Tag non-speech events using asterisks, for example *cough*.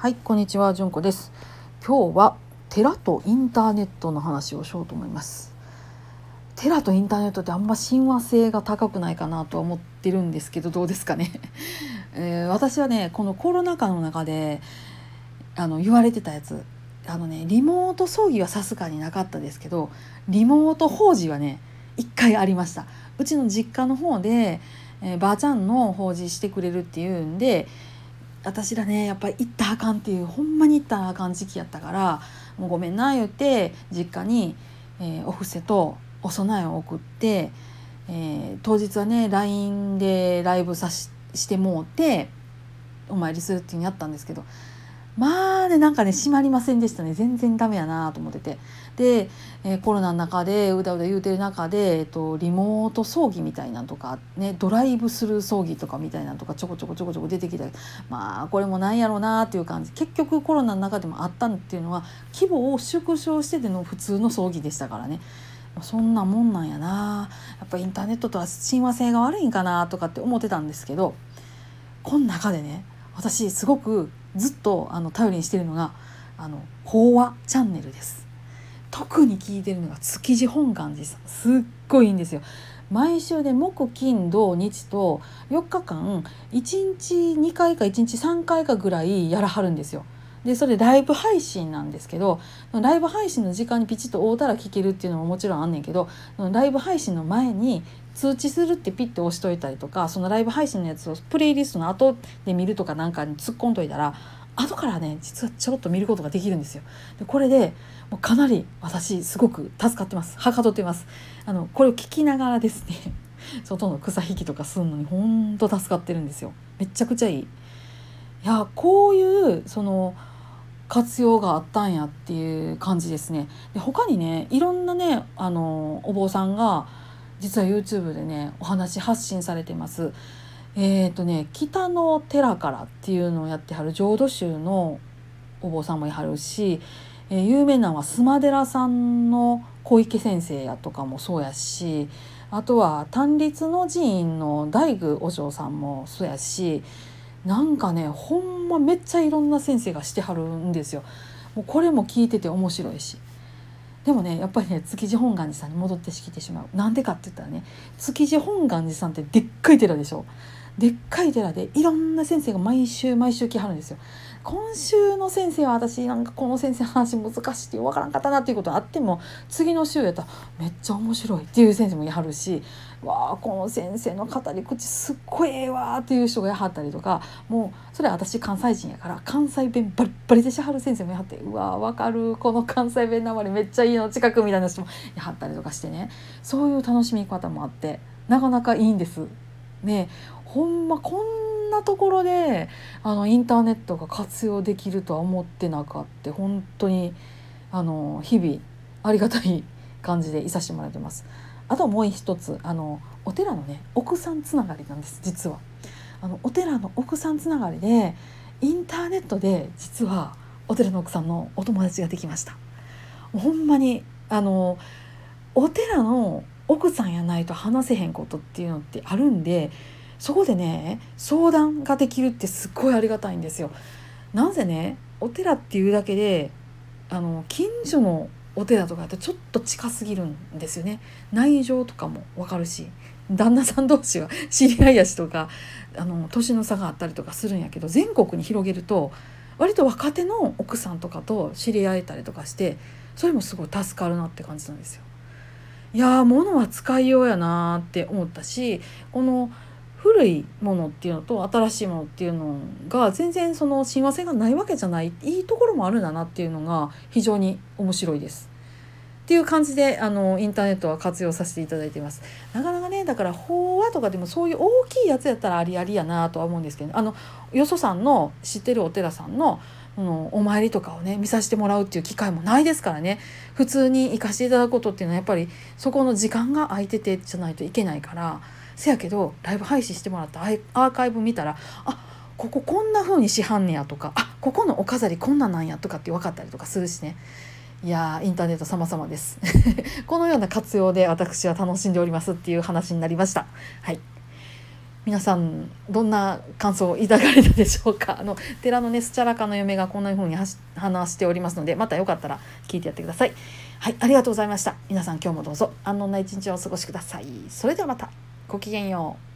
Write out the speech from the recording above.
はい、こんにちは、じゅんこです。今日は寺とインターネットの話をしようと思います。寺とインターネットってあんま親和性が高くないかなとは思ってるんですけど、どうですかね。*laughs* えー私はね、このコロナ禍の中であの言われてたやつ、あのね、リモート葬儀はさすがになかったですけど、リモート法事はね、一回ありました。うちの実家の方で、えーばあちゃんの法事してくれるっていうんで私らねやっぱり行ったらあかんっていうほんまに行ったらあかん時期やったからもうごめんな言って実家に、えーお布施とお供えを送って、えー当日はね LINE でライブさししてもうてお参りするっていうのやったんですけどまあねなんかね閉まりませんでしたね。全然ダメやなと思ってて。で、えーコロナの中でうだうだ言うてる中で、えっと、リモート葬儀みたいなんとかねドライブスルー葬儀とかみたいなんとかちょこちょこちょこちょこ出てきたまあこれもなんやろうなっていう感じ。結局コロナの中でもあったっていうのは規模を縮小してでの普通の葬儀でしたからね。そんなもんなんやな。やっぱインターネットとは親和性が悪いんかなとかって思ってたんですけどこの中でね私すごくずっとあの頼りにしてるのがあの法話チャンネルです。特に聞いてるのが築地本願寺さん。すっごいいいんですよ。毎週で木金土日と4日間1日2回か1日3回かぐらいやらはるんですよ。でそれライブ配信なんですけどライブ配信の時間にピチッと会うたら聞けるっていうのももちろんあんねんけどライブ配信の前に通知するってピッて押しといたりとかそのライブ配信のやつをプレイリストの後で見るとかなんかに突っ込んどいたら後からね実はちょろっと見ることができるんですよ。でこれでもうかなり私すごく助かってます。はかどってます。あのこれを聞きながらですね *laughs* 外の草引きとかすんのにほんと助かってるんですよ。めちゃくちゃいい。いやこういうその活用があったんやっていう感じですね。で他にねいろんなねあのお坊さんが実は YouTube でねお話発信されてます。えっ、とね北の寺からっていうのをやってはる浄土宗のお坊さんもいはるし、えー有名なのは須磨寺さんの小池先生やとかもそうやしあとは単立の寺院の大工和尚さんもそうやしなんかねほんまめっちゃいろんな先生がしてはるんですよ。もうこれも聞いてて面白いし。でもねやっぱりね築地本願寺さんに戻ってきてしまうなんでかって言ったらね築地本願寺さんってでっかい寺でしょでっかい寺でいろんな先生が毎週毎週来はるんですよ今週の先生は私なんかこの先生の話難しいって分からんかったなっていうことあっても次の週やったらめっちゃ面白いっていう先生もいはるしわあこの先生の語り口すっごいええわっていう人がやはったりとかもうそれ私関西人やから関西弁バリバリでしはる先生もやはってうわわかるこの関西弁なまりめっちゃいいの近くみたいな人もやはったりとかしてねそういう楽しみ方もあってなかなかいいんです。ねほんまこんなところであのインターネットが活用できるとは思ってなかった本当にあの日々ありがたい感じでいさせてもらってます。あともう一つあのお寺のね奥さんつながりなんです実は。あのお寺の奥さんつながりでインターネットで実はお寺の奥さんのお友達ができました。ほんまにあのお寺の奥さんやないと話せへんことっていうのってあるんでそこでね相談ができるってすっごいありがたいんですよ。なぜねお寺っていうだけであの近所のお寺とかだとちょっと近すぎるんですよね内情とかもわかるし旦那さん同士は知り合いやしとかあの年の差があったりとかするんやけど全国に広げると割と若手の奥さんとかと知り合えたりとかしてそれもすごい助かるなって感じなんですよ。いやー物は使いようやなーって思ったしこの古いものっていうのと新しいものっていうのが全然その親和性がないわけじゃないいいところもあるんだなっていうのが非常に面白いです。っていう感じであのインターネットは活用させていただいてます。なかなかねだから法話とかでもそういう大きいやつやったらありありやなとは思うんですけどあのよそさんの知ってるお寺さんののお参りとかをね見させてもらうっていう機会もないですからね普通に行かせていただくことっていうのはやっぱりそこの時間が空いててじゃないといけないからせやけどライブ配信してもらったアーカイブ見たらあこここんな風にしはんねやとかあここのお飾りこんなんなんやとかって分かったりとかするしね。いやーインターネット様々です。*laughs* このような活用で私は楽しんでおりますっていう話になりました。はい。皆さんどんな感想を抱かれたでしょうか？*laughs* あの寺のねスチャラカの嫁がこんな風に話しておりますのでまたよかったら聞いてやってください。はいありがとうございました。皆さん今日もどうぞ安穏な一日をお過ごしください。それではまた。ごきげんよう。